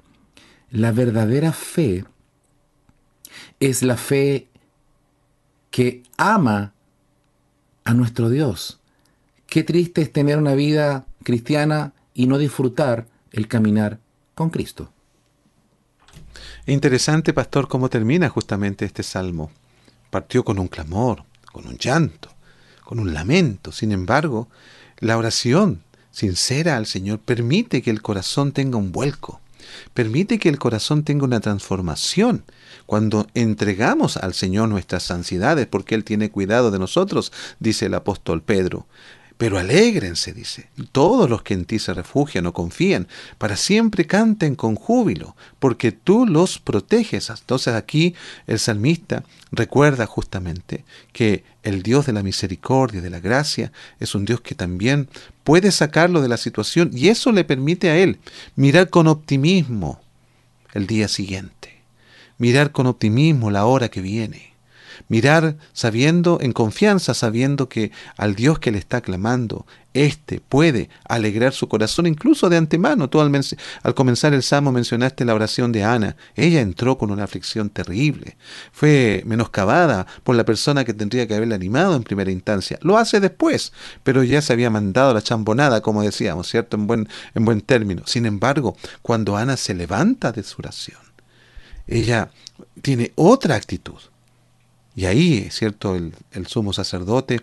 La verdadera fe es la fe que ama a nuestro Dios. Qué triste es tener una vida cristiana y no disfrutar el caminar con Cristo. Interesante, pastor, cómo termina justamente este salmo. Partió con un clamor, con un llanto, con un lamento. Sin embargo, la oración sincera al Señor permite que el corazón tenga un vuelco, permite que el corazón tenga una transformación. Cuando entregamos al Señor nuestras ansiedades, porque Él tiene cuidado de nosotros, dice el apóstol Pedro, Pero alégrense, dice, todos los que en ti se refugian o confían, para siempre canten con júbilo, porque tú los proteges. Entonces aquí el salmista recuerda justamente que el Dios de la misericordia, de la gracia, es un Dios que también puede sacarlo de la situación y eso le permite a él mirar con optimismo el día siguiente, mirar con optimismo la hora que viene Mirar sabiendo, en confianza, sabiendo que al Dios que le está clamando, éste puede alegrar su corazón incluso de antemano. Tú al, comenzar el salmo mencionaste la oración de Ana. Ella entró con una aflicción terrible. Fue menoscabada por la persona que tendría que haberla animado en primera instancia. Lo hace después, pero ya se había mandado la chambonada, como decíamos, ¿cierto? En buen, en buen término. Sin embargo, cuando Ana se levanta de su oración, ella tiene otra actitud. Y ahí, ¿cierto? El, el, sumo sacerdote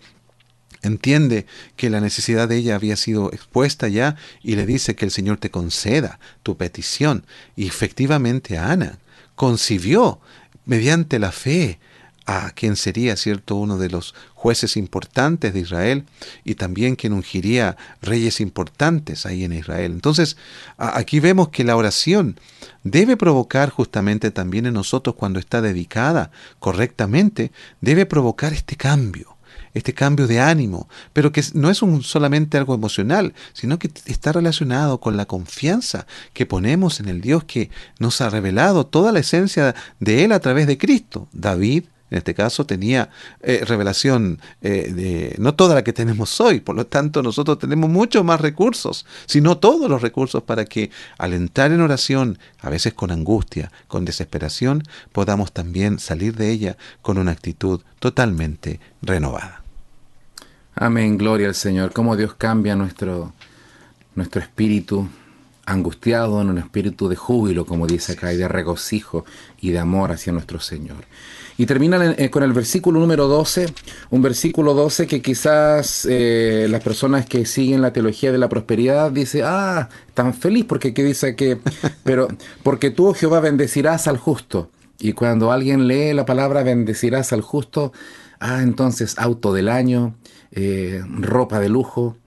entiende que la necesidad de ella había sido expuesta ya y le dice que el Señor te conceda tu petición. Y efectivamente Ana concibió mediante la fe a quien sería, cierto, uno de los jueces importantes de Israel y también quien ungiría reyes importantes ahí en Israel. Entonces, aquí vemos que la oración debe provocar justamente también en nosotros cuando está dedicada correctamente, debe provocar este cambio este cambio de ánimo, pero que no es un, solamente algo emocional, sino que está relacionado con la confianza que ponemos en el Dios que nos ha revelado toda la esencia de Él a través de Cristo. David en este caso tenía eh, revelación eh, de no toda la que tenemos hoy, por lo tanto nosotros tenemos muchos más recursos, sino todos los recursos para que al entrar en oración, a veces con angustia, con desesperación, podamos también salir de ella con una actitud totalmente renovada. Amén, gloria al Señor. Cómo Dios cambia nuestro, nuestro espíritu angustiado en un espíritu de júbilo, como dice acá, y de regocijo y de amor hacia nuestro Señor. Y termina eh, con el versículo número 12, un versículo 12 que quizás eh, las personas que siguen la teología de la prosperidad dice, ah, tan feliz porque aquí dice que, [laughs] pero porque tú, oh Jehová, bendecirás al justo. Y cuando alguien lee la palabra bendecirás al justo, ah, entonces auto del año, eh, ropa de lujo,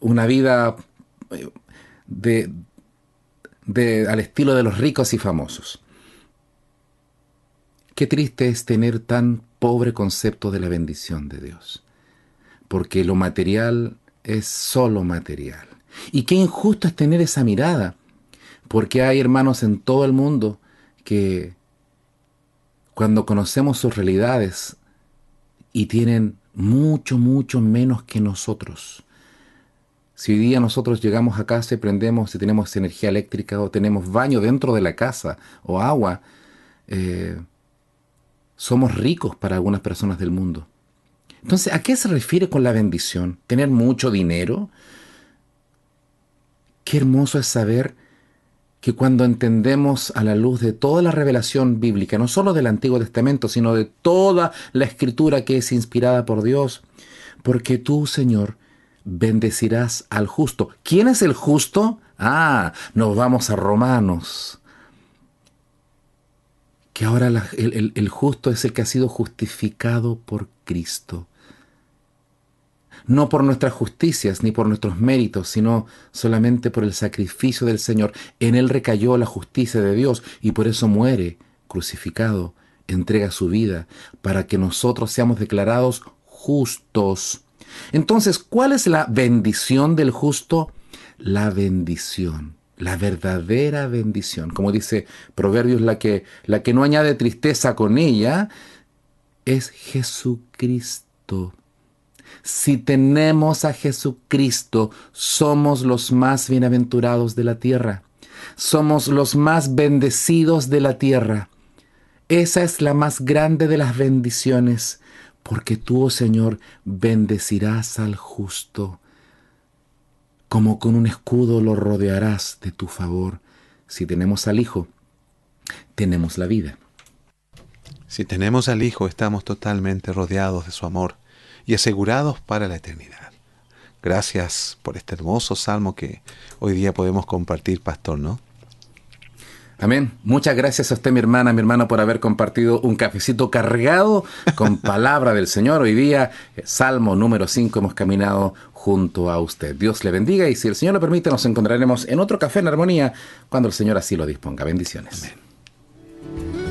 una vida de, de, al estilo de los ricos y famosos. Qué triste es tener tan pobre concepto de la bendición de Dios, porque lo material es solo material. Y qué injusto es tener esa mirada, porque hay hermanos en todo el mundo que cuando conocemos sus realidades y tienen mucho, mucho menos que nosotros. Si hoy día nosotros llegamos a casa y prendemos, si tenemos energía eléctrica o tenemos baño dentro de la casa o agua, eh, somos ricos para algunas personas del mundo. Entonces, ¿a qué se refiere con la bendición? ¿Tener mucho dinero? Qué hermoso es saber que cuando entendemos a la luz de toda la revelación bíblica, no solo del Antiguo Testamento, sino de toda la escritura que es inspirada por Dios, porque tú, Señor, bendecirás al justo. ¿Quién es el justo? Ah, nos vamos a Romanos que ahora el, justo es el que ha sido justificado por Cristo. No por nuestras justicias ni por nuestros méritos, sino solamente por el sacrificio del Señor. En Él recayó la justicia de Dios y por eso muere crucificado, entrega su vida para que nosotros seamos declarados justos. Entonces, ¿cuál es la bendición del justo? La bendición la verdadera bendición. Como dice Proverbios, la que, la que no añade tristeza con ella es Jesucristo. Si tenemos a Jesucristo, somos los más bienaventurados de la tierra. Somos los más bendecidos de la tierra. Esa es la más grande de las bendiciones, porque tú, oh Señor, bendecirás al justo como con un escudo lo rodearás de tu favor. Si tenemos al Hijo, tenemos la vida. Si tenemos al Hijo, estamos totalmente rodeados de su amor y asegurados para la eternidad. Gracias por este hermoso salmo que hoy día podemos compartir, pastor, ¿no? Amén. Muchas gracias a usted, mi hermana, mi hermano, por haber compartido un cafecito cargado con [laughs] palabra del Señor. Hoy día, eh, Salmo número 5, hemos caminado junto a usted. Dios le bendiga y si el Señor lo permite, nos encontraremos en otro café en armonía cuando el Señor así lo disponga. Bendiciones. Amén.